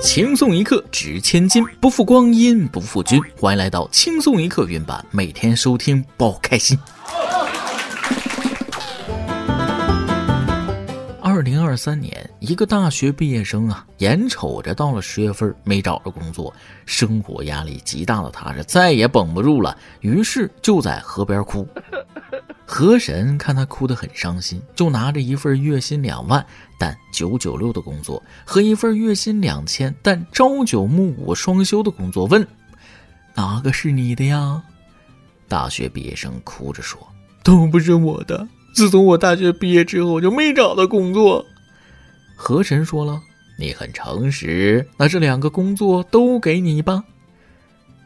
轻松一刻值千金，不负光阴不负君。欢迎来到轻松一刻云版，每天收听包开心。二零二三年，一个大学毕业生啊，眼瞅着到了十月份没找着工作，生活压力极大的他是再也绷不住了，于是就在河边哭。河神看他哭得很伤心，就拿着一份月薪两万但九九六的工作和一份月薪两千但朝九暮五双休的工作问：“哪个是你的呀？”大学毕业生哭着说：“都不是我的。自从我大学毕业之后我就没找到工作。”河神说了：“你很诚实，那这两个工作都给你吧。”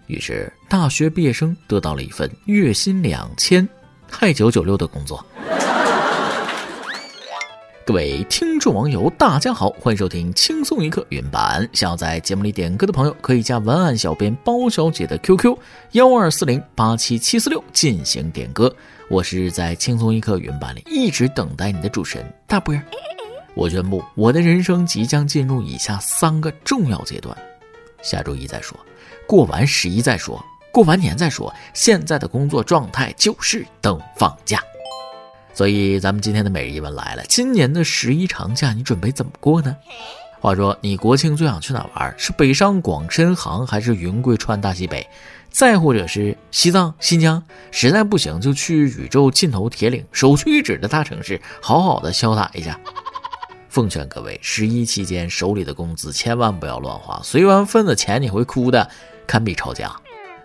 于是大学毕业生得到了一份月薪两千。太九九六的工作，各位听众网友，大家好，欢迎收听轻松一刻原版。想要在节目里点歌的朋友，可以加文案小编包小姐的 QQ 幺二四零八七七四六进行点歌。我是在轻松一刻原版里一直等待你的主持人大波儿。我宣布，我的人生即将进入以下三个重要阶段：下周一再说，过完十一再说。过完年再说，现在的工作状态就是等放假。所以咱们今天的每日一问来了：今年的十一长假你准备怎么过呢？话说你国庆最想去哪玩？是北上广深杭，还是云贵川大西北？再或者是西藏、新疆？实在不行就去宇宙尽头铁岭，首屈一指的大城市，好好的潇洒一下。奉劝各位，十一期间手里的工资千万不要乱花，随完份子钱你会哭的，堪比抄家。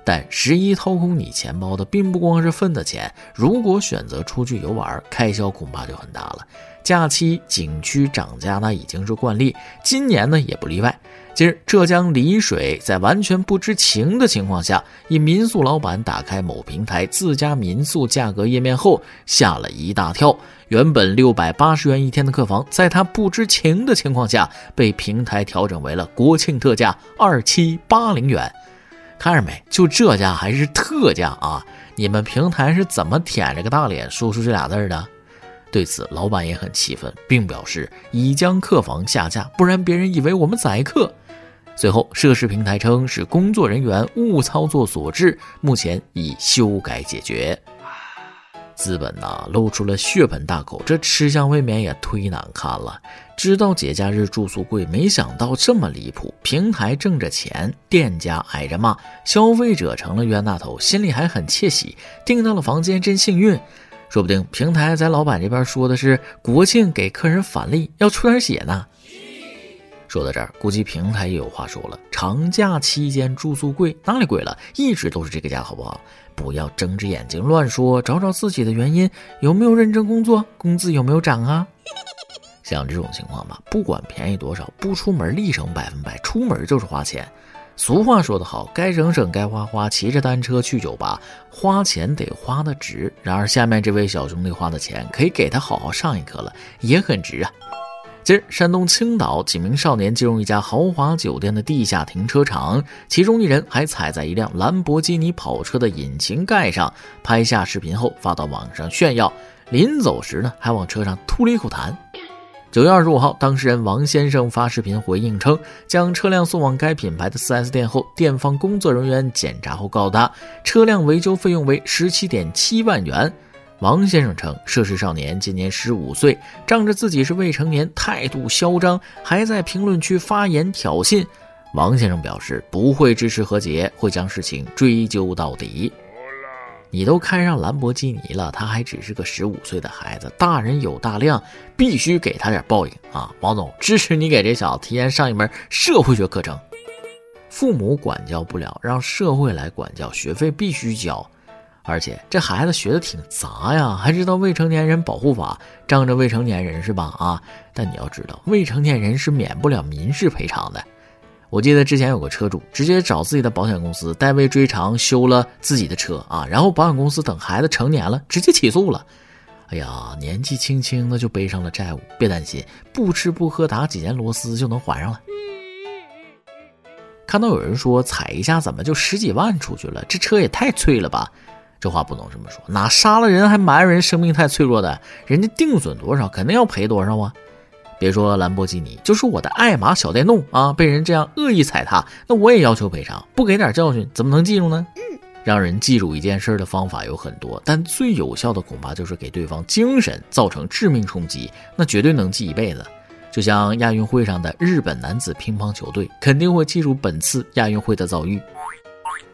但十一掏空你钱包的并不光是份子钱，如果选择出去游玩，开销恐怕就很大了。假期景区涨价那已经是惯例，今年呢也不例外。近日，浙江丽水在完全不知情的情况下，一民宿老板打开某平台自家民宿价格页面后，吓了一大跳。原本六百八十元一天的客房，在他不知情的情况下，被平台调整为了国庆特价二七八零元。看着没？就这家还是特价啊！你们平台是怎么舔着个大脸说出这俩字的？对此，老板也很气愤，并表示已将客房下架，不然别人以为我们宰客。随后，涉事平台称是工作人员误操作所致，目前已修改解决。资本呐，露出了血盆大口，这吃相未免也忒难看了。知道节假日住宿贵，没想到这么离谱。平台挣着钱，店家挨着骂，消费者成了冤大头，心里还很窃喜，订到了房间真幸运。说不定平台在老板这边说的是国庆给客人返利，要出点血呢。说到这儿，估计平台也有话说了：长假期间住宿贵，哪里贵了？一直都是这个价，好不好？不要睁着眼睛乱说，找找自己的原因，有没有认真工作？工资有没有涨啊？像这种情况吧，不管便宜多少，不出门立省百分百，出门就是花钱。俗话说得好，该省省，该花花，骑着单车去酒吧，花钱得花的值。然而，下面这位小兄弟花的钱，可以给他好好上一课了，也很值啊。近日，山东青岛几名少年进入一家豪华酒店的地下停车场，其中一人还踩在一辆兰博基尼跑车的引擎盖上，拍下视频后发到网上炫耀。临走时呢，还往车上吐了一口痰。九月二十五号，当事人王先生发视频回应称，将车辆送往该品牌的 4S 店后，店方工作人员检查后告他，车辆维修费用为十七点七万元。王先生称，涉事少年今年十五岁，仗着自己是未成年，态度嚣张，还在评论区发言挑衅。王先生表示不会支持和解，会将事情追究到底。你都开上兰博基尼了，他还只是个十五岁的孩子，大人有大量，必须给他点报应啊！王总支持你给这小子提前上一门社会学课程。父母管教不了，让社会来管教，学费必须交。而且这孩子学的挺杂呀，还知道未成年人保护法，仗着未成年人是吧？啊！但你要知道，未成年人是免不了民事赔偿的。我记得之前有个车主直接找自己的保险公司代为追偿修了自己的车啊，然后保险公司等孩子成年了直接起诉了。哎呀，年纪轻轻的就背上了债务，别担心，不吃不喝打几年螺丝就能还上了。看到有人说踩一下怎么就十几万出去了，这车也太脆了吧？这话不能这么说，哪杀了人还埋怨人生命太脆弱的？人家定损多少，肯定要赔多少啊！别说兰博基尼，就是我的爱玛小电动啊，被人这样恶意踩踏，那我也要求赔偿。不给点教训，怎么能记住呢？让人记住一件事的方法有很多，但最有效的恐怕就是给对方精神造成致命冲击，那绝对能记一辈子。就像亚运会上的日本男子乒乓球队，肯定会记住本次亚运会的遭遇。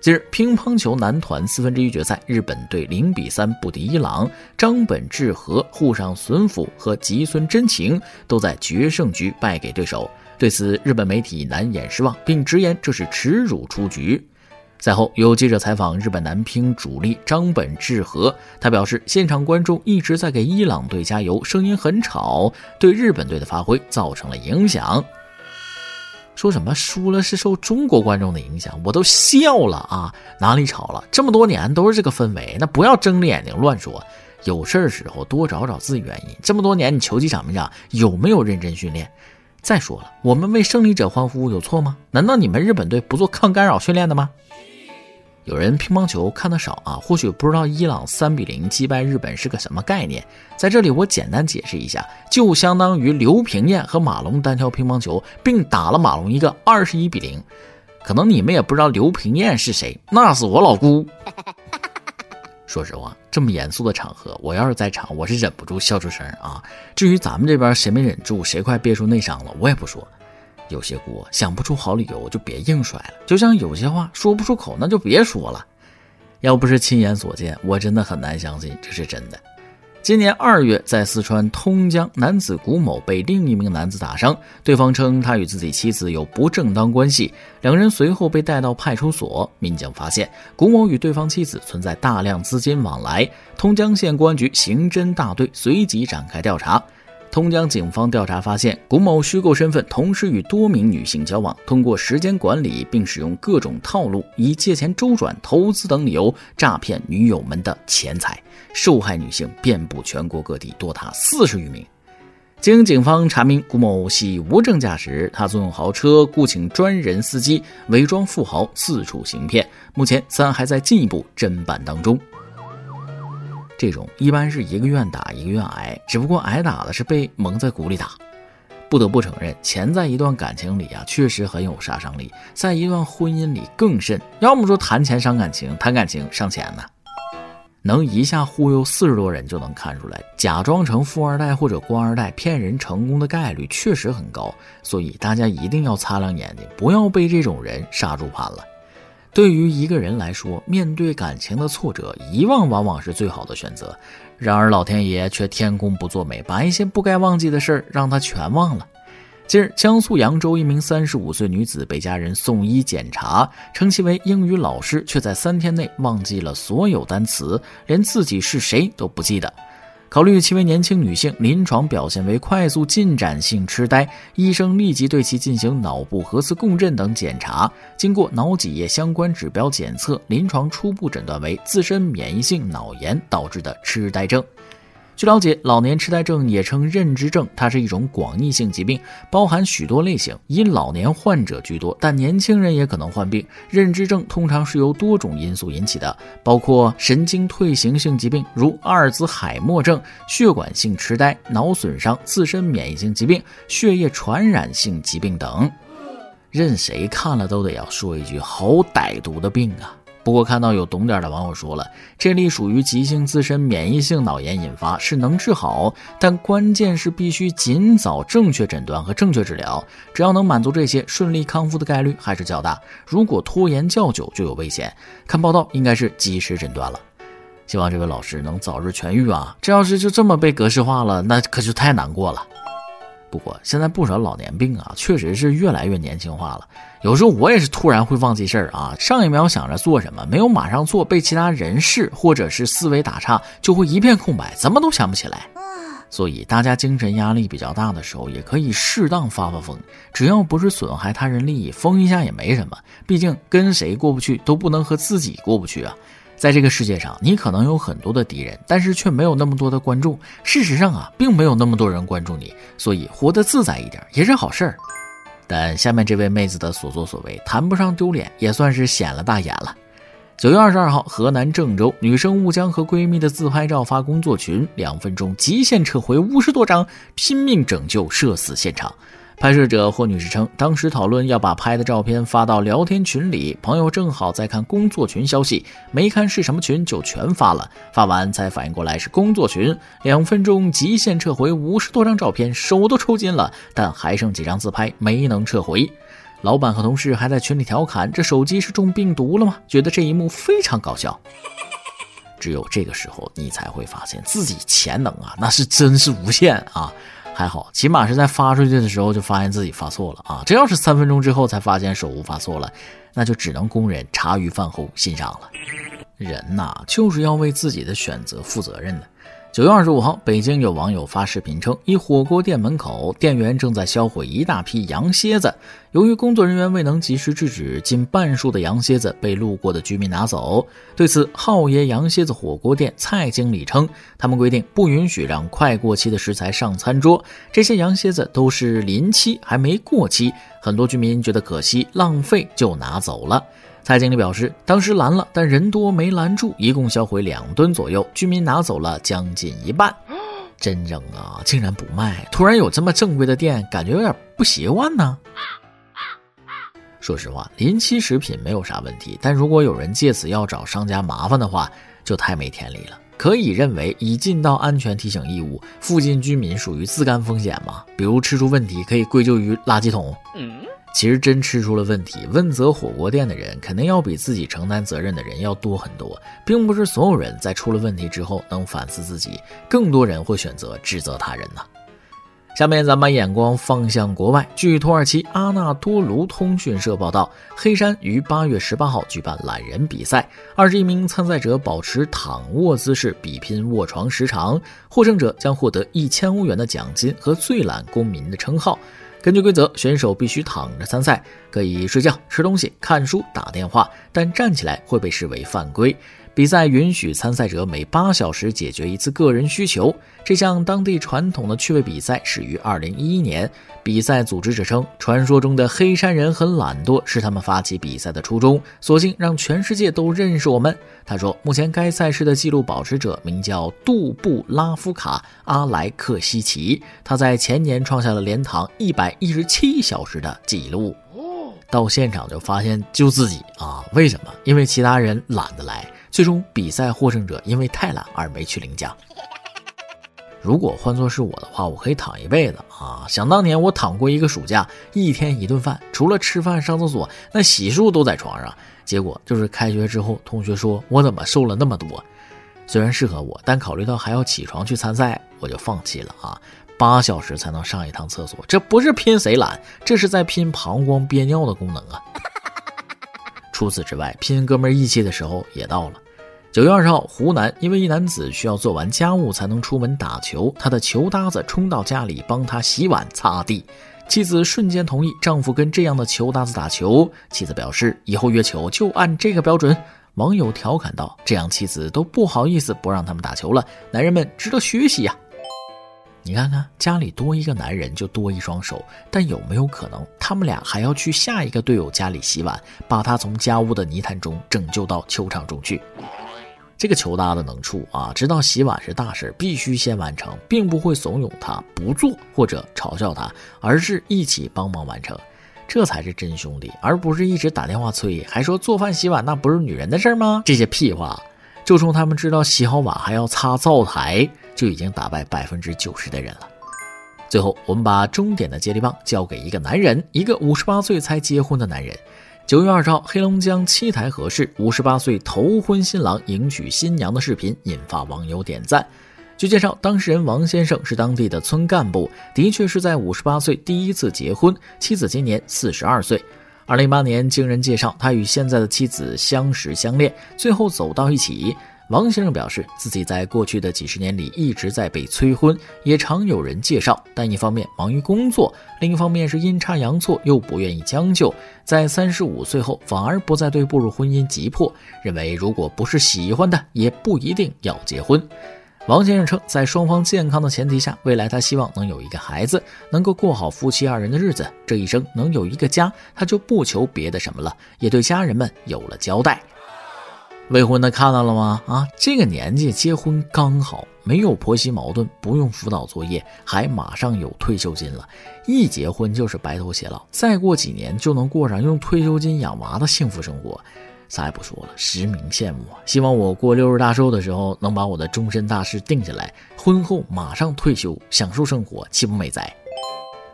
近日，乒乓球男团四分之一决赛，日本队零比三不敌伊朗，张本智和、户上隼辅和吉村真晴都在决胜局败给对手。对此，日本媒体难掩失望，并直言这是耻辱出局。赛后，有记者采访日本男乒主力张本智和，他表示，现场观众一直在给伊朗队加油，声音很吵，对日本队的发挥造成了影响。说什么输了是受中国观众的影响，我都笑了啊！哪里吵了？这么多年都是这个氛围，那不要睁着眼睛乱说。有事儿时候多找找自己原因。这么多年你球技长没长？有没有认真训练？再说了，我们为胜利者欢呼有错吗？难道你们日本队不做抗干扰训练的吗？有人乒乓球看得少啊，或许不知道伊朗三比零击败日本是个什么概念。在这里我简单解释一下，就相当于刘平艳和马龙单挑乒乓球，并打了马龙一个二十一比零。可能你们也不知道刘平艳是谁，那是我老姑。说实话，这么严肃的场合，我要是在场，我是忍不住笑出声啊。至于咱们这边谁没忍住，谁快憋出内伤了，我也不说。有些锅想不出好理由就别硬甩了，就像有些话说不出口那就别说了。要不是亲眼所见，我真的很难相信这是真的。今年二月，在四川通江，男子古某被另一名男子打伤，对方称他与自己妻子有不正当关系，两人随后被带到派出所。民警发现古某与对方妻子存在大量资金往来，通江县公安局刑侦大队随即展开调查。通江警方调查发现，古某虚构身份，同时与多名女性交往，通过时间管理并使用各种套路，以借钱周转、投资等理由诈骗女友们的钱财，受害女性遍布全国各地，多达四十余名。经警方查明，古某系无证驾驶，他租用豪车，雇请专人司机，伪装富豪，四处行骗。目前，此案还在进一步侦办当中。这种一般是一个愿打一个愿挨，只不过挨打的是被蒙在鼓里打。不得不承认，钱在一段感情里啊，确实很有杀伤力，在一段婚姻里更甚。要么说谈钱伤感情，谈感情伤钱呢。能一下忽悠四十多人，就能看出来，假装成富二代或者官二代骗人成功的概率确实很高。所以大家一定要擦亮眼睛，不要被这种人杀猪盘了。对于一个人来说，面对感情的挫折，遗忘往往是最好的选择。然而老天爷却天公不作美，把一些不该忘记的事儿让他全忘了。近日，江苏扬州一名三十五岁女子被家人送医检查，称其为英语老师，却在三天内忘记了所有单词，连自己是谁都不记得。考虑其为年轻女性，临床表现为快速进展性痴呆，医生立即对其进行脑部核磁共振等检查。经过脑脊液相关指标检测，临床初步诊断为自身免疫性脑炎导致的痴呆症。据了解，老年痴呆症也称认知症，它是一种广义性疾病，包含许多类型，以老年患者居多，但年轻人也可能患病。认知症通常是由多种因素引起的，包括神经退行性疾病，如阿尔兹海默症、血管性痴呆、脑损伤、自身免疫性疾病、血液传染性疾病等。任谁看了都得要说一句：好歹毒的病啊！不过，看到有懂点的网友说了，这例属于急性自身免疫性脑炎引发，是能治好，但关键是必须尽早正确诊断和正确治疗。只要能满足这些，顺利康复的概率还是较大。如果拖延较久，就有危险。看报道，应该是及时诊断了。希望这位老师能早日痊愈啊！这要是就这么被格式化了，那可就太难过了。不过现在不少老年病啊，确实是越来越年轻化了。有时候我也是突然会忘记事儿啊，上一秒想着做什么，没有马上做，被其他人事或者是思维打岔，就会一片空白，怎么都想不起来。所以大家精神压力比较大的时候，也可以适当发发疯，只要不是损害他人利益，疯一下也没什么。毕竟跟谁过不去，都不能和自己过不去啊。在这个世界上，你可能有很多的敌人，但是却没有那么多的观众。事实上啊，并没有那么多人关注你，所以活得自在一点也是好事儿。但下面这位妹子的所作所为，谈不上丢脸，也算是显了大眼了。九月二十二号，河南郑州女生误将和闺蜜的自拍照发工作群，两分钟极限撤回五十多张，拼命拯救社死现场。拍摄者霍女士称，当时讨论要把拍的照片发到聊天群里，朋友正好在看工作群消息，没看是什么群就全发了。发完才反应过来是工作群，两分钟极限撤回五十多张照片，手都抽筋了，但还剩几张自拍没能撤回。老板和同事还在群里调侃：“这手机是中病毒了吗？”觉得这一幕非常搞笑。只有这个时候，你才会发现自己潜能啊，那是真是无限啊！还好，起码是在发出去的时候就发现自己发错了啊！这要是三分钟之后才发现手误发错了，那就只能供人茶余饭后欣赏了。人呐，就是要为自己的选择负责任的。九月二十五号，北京有网友发视频称，一火锅店门口，店员正在销毁一大批羊蝎子。由于工作人员未能及时制止，近半数的羊蝎子被路过的居民拿走。对此，浩爷羊蝎子火锅店蔡经理称，他们规定不允许让快过期的食材上餐桌。这些羊蝎子都是临期，还没过期。很多居民觉得可惜、浪费，就拿走了。蔡经理表示，当时拦了，但人多没拦住，一共销毁两吨左右，居民拿走了将近一半。真扔啊，竟然不卖！突然有这么正规的店，感觉有点不习惯呢。说实话，临期食品没有啥问题，但如果有人借此要找商家麻烦的话，就太没天理了。可以认为已尽到安全提醒义务，附近居民属于自甘风险吗？比如吃出问题，可以归咎于垃圾桶。其实真吃出了问题，问责火锅店的人肯定要比自己承担责任的人要多很多，并不是所有人在出了问题之后能反思自己，更多人会选择指责他人呢。下面咱们把眼光放向国外，据土耳其阿纳多卢通讯社报道，黑山于八月十八号举办懒人比赛，二十一名参赛者保持躺卧姿势比拼卧床时长，获胜者将获得一千欧元的奖金和最懒公民的称号。根据规则，选手必须躺着参赛，可以睡觉、吃东西、看书、打电话，但站起来会被视为犯规。比赛允许参赛者每八小时解决一次个人需求。这项当地传统的趣味比赛始于二零一一年。比赛组织者称，传说中的黑山人很懒惰，是他们发起比赛的初衷，索性让全世界都认识我们。他说，目前该赛事的纪录保持者名叫杜布拉夫卡阿莱克西奇，他在前年创下了连躺一百一十七小时的纪录。到现场就发现就自己啊，为什么？因为其他人懒得来。最终，比赛获胜者因为太懒而没去领奖。如果换作是我的话，我可以躺一辈子啊！想当年我躺过一个暑假，一天一顿饭，除了吃饭、上厕所，那洗漱都在床上。结果就是开学之后，同学说我怎么瘦了那么多。虽然适合我，但考虑到还要起床去参赛，我就放弃了啊！八小时才能上一趟厕所，这不是拼谁懒，这是在拼膀胱憋尿的功能啊！除此之外，拼哥们义气的时候也到了。九月二十号，湖南因为一男子需要做完家务才能出门打球，他的球搭子冲到家里帮他洗碗擦地，妻子瞬间同意丈夫跟这样的球搭子打球。妻子表示以后约球就按这个标准。网友调侃道：“这样妻子都不好意思不让他们打球了，男人们值得学习呀！”你看看家里多一个男人就多一双手，但有没有可能他们俩还要去下一个队友家里洗碗，把他从家务的泥潭中拯救到球场中去？这个球搭子能处啊，知道洗碗是大事，必须先完成，并不会怂恿他不做或者嘲笑他，而是一起帮忙完成，这才是真兄弟，而不是一直打电话催，还说做饭洗碗那不是女人的事吗？这些屁话，就冲他们知道洗好碗还要擦灶台，就已经打败百分之九十的人了。最后，我们把终点的接力棒交给一个男人，一个五十八岁才结婚的男人。九月二十号，黑龙江七台河市五十八岁头婚新郎迎娶新娘的视频引发网友点赞。据介绍，当事人王先生是当地的村干部，的确是在五十八岁第一次结婚，妻子今年四十二岁。二零一八年，经人介绍，他与现在的妻子相识相恋，最后走到一起。王先生表示，自己在过去的几十年里一直在被催婚，也常有人介绍，但一方面忙于工作，另一方面是阴差阳错又不愿意将就，在三十五岁后反而不再对步入婚姻急迫，认为如果不是喜欢的，也不一定要结婚。王先生称，在双方健康的前提下，未来他希望能有一个孩子，能够过好夫妻二人的日子，这一生能有一个家，他就不求别的什么了，也对家人们有了交代。未婚的看到了吗？啊，这个年纪结婚刚好，没有婆媳矛盾，不用辅导作业，还马上有退休金了。一结婚就是白头偕老，再过几年就能过上用退休金养娃的幸福生活。啥也不说了，实名羡慕啊！希望我过六十大寿的时候能把我的终身大事定下来，婚后马上退休，享受生活，岂不美哉？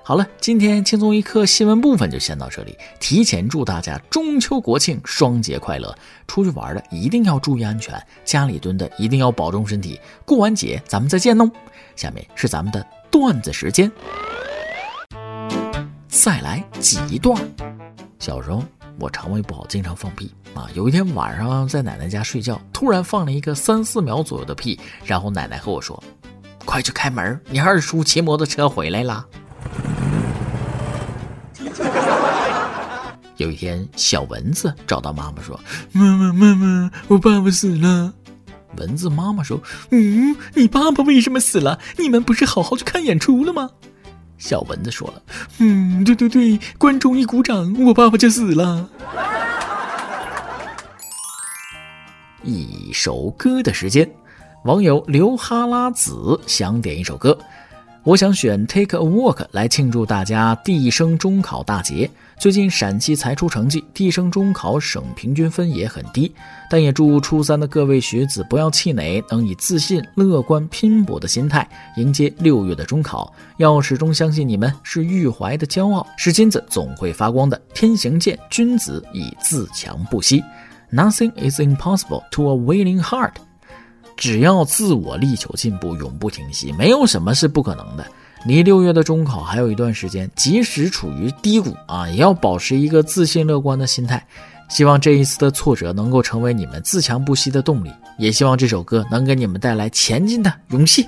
好了，今天轻松一刻新闻部分就先到这里。提前祝大家中秋国庆双节快乐！出去玩的一定要注意安全，家里蹲的一定要保重身体。过完节咱们再见喽！下面是咱们的段子时间，再来几段。小时候。我肠胃不好，经常放屁啊！有一天晚上在奶奶家睡觉，突然放了一个三四秒左右的屁，然后奶奶和我说：“快去开门，你二叔骑摩托车回来了。”有一天，小蚊子找到妈妈说：“妈妈，妈妈，我爸爸死了。”蚊子妈妈说：“嗯，你爸爸为什么死了？你们不是好好去看演出了吗？”小蚊子说了：“嗯，对对对，观众一鼓掌，我爸爸就死了。”一首歌的时间，网友刘哈拉子想点一首歌。我想选《Take a Walk》来庆祝大家地生中考大捷。最近陕西才出成绩，地生中考省平均分也很低，但也祝初三的各位学子不要气馁，能以自信、乐观、拼搏的心态迎接六月的中考。要始终相信你们是玉怀的骄傲，是金子总会发光的。天行健，君子以自强不息。Nothing is impossible to a willing heart。只要自我力求进步，永不停息，没有什么是不可能的。离六月的中考还有一段时间，即使处于低谷啊，也要保持一个自信乐观的心态。希望这一次的挫折能够成为你们自强不息的动力，也希望这首歌能给你们带来前进的勇气。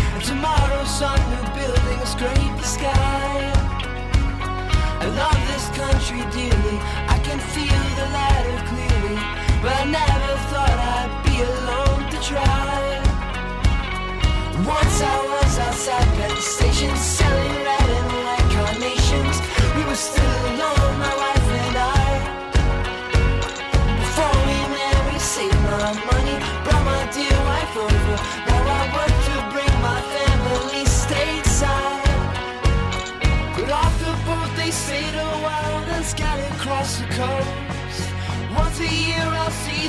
Sun new buildings scrape the sky. I love this country dearly, I can feel the ladder clearly, but I never thought I'd be alone to try. Once I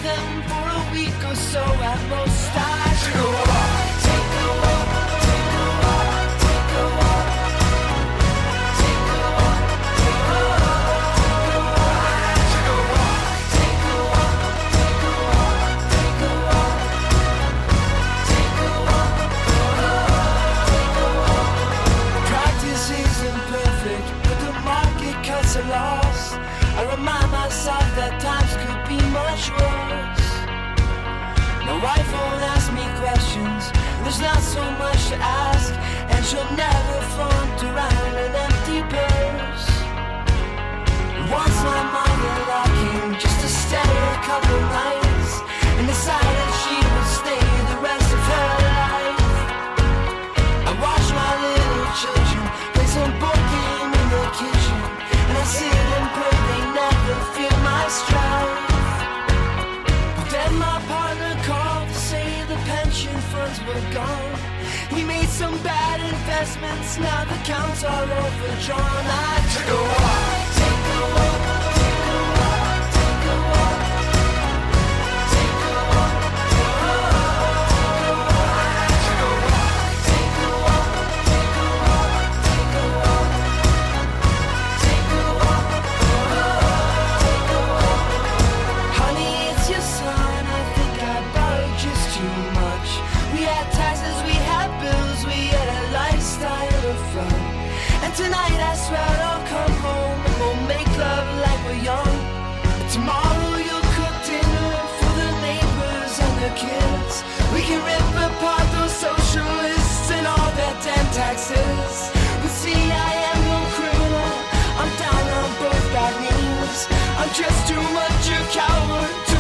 them for a week or so at most. I should go investments, now the counts are overdrawn. I took a walk, take a walk, Tonight I swear I'll come home we'll make love like we're young. Tomorrow you'll cook dinner for the neighbors and kids. We can rip apart those socialists and all their damn taxes. But see, I am no criminal. I'm down on both bad knees. I'm just too much a coward.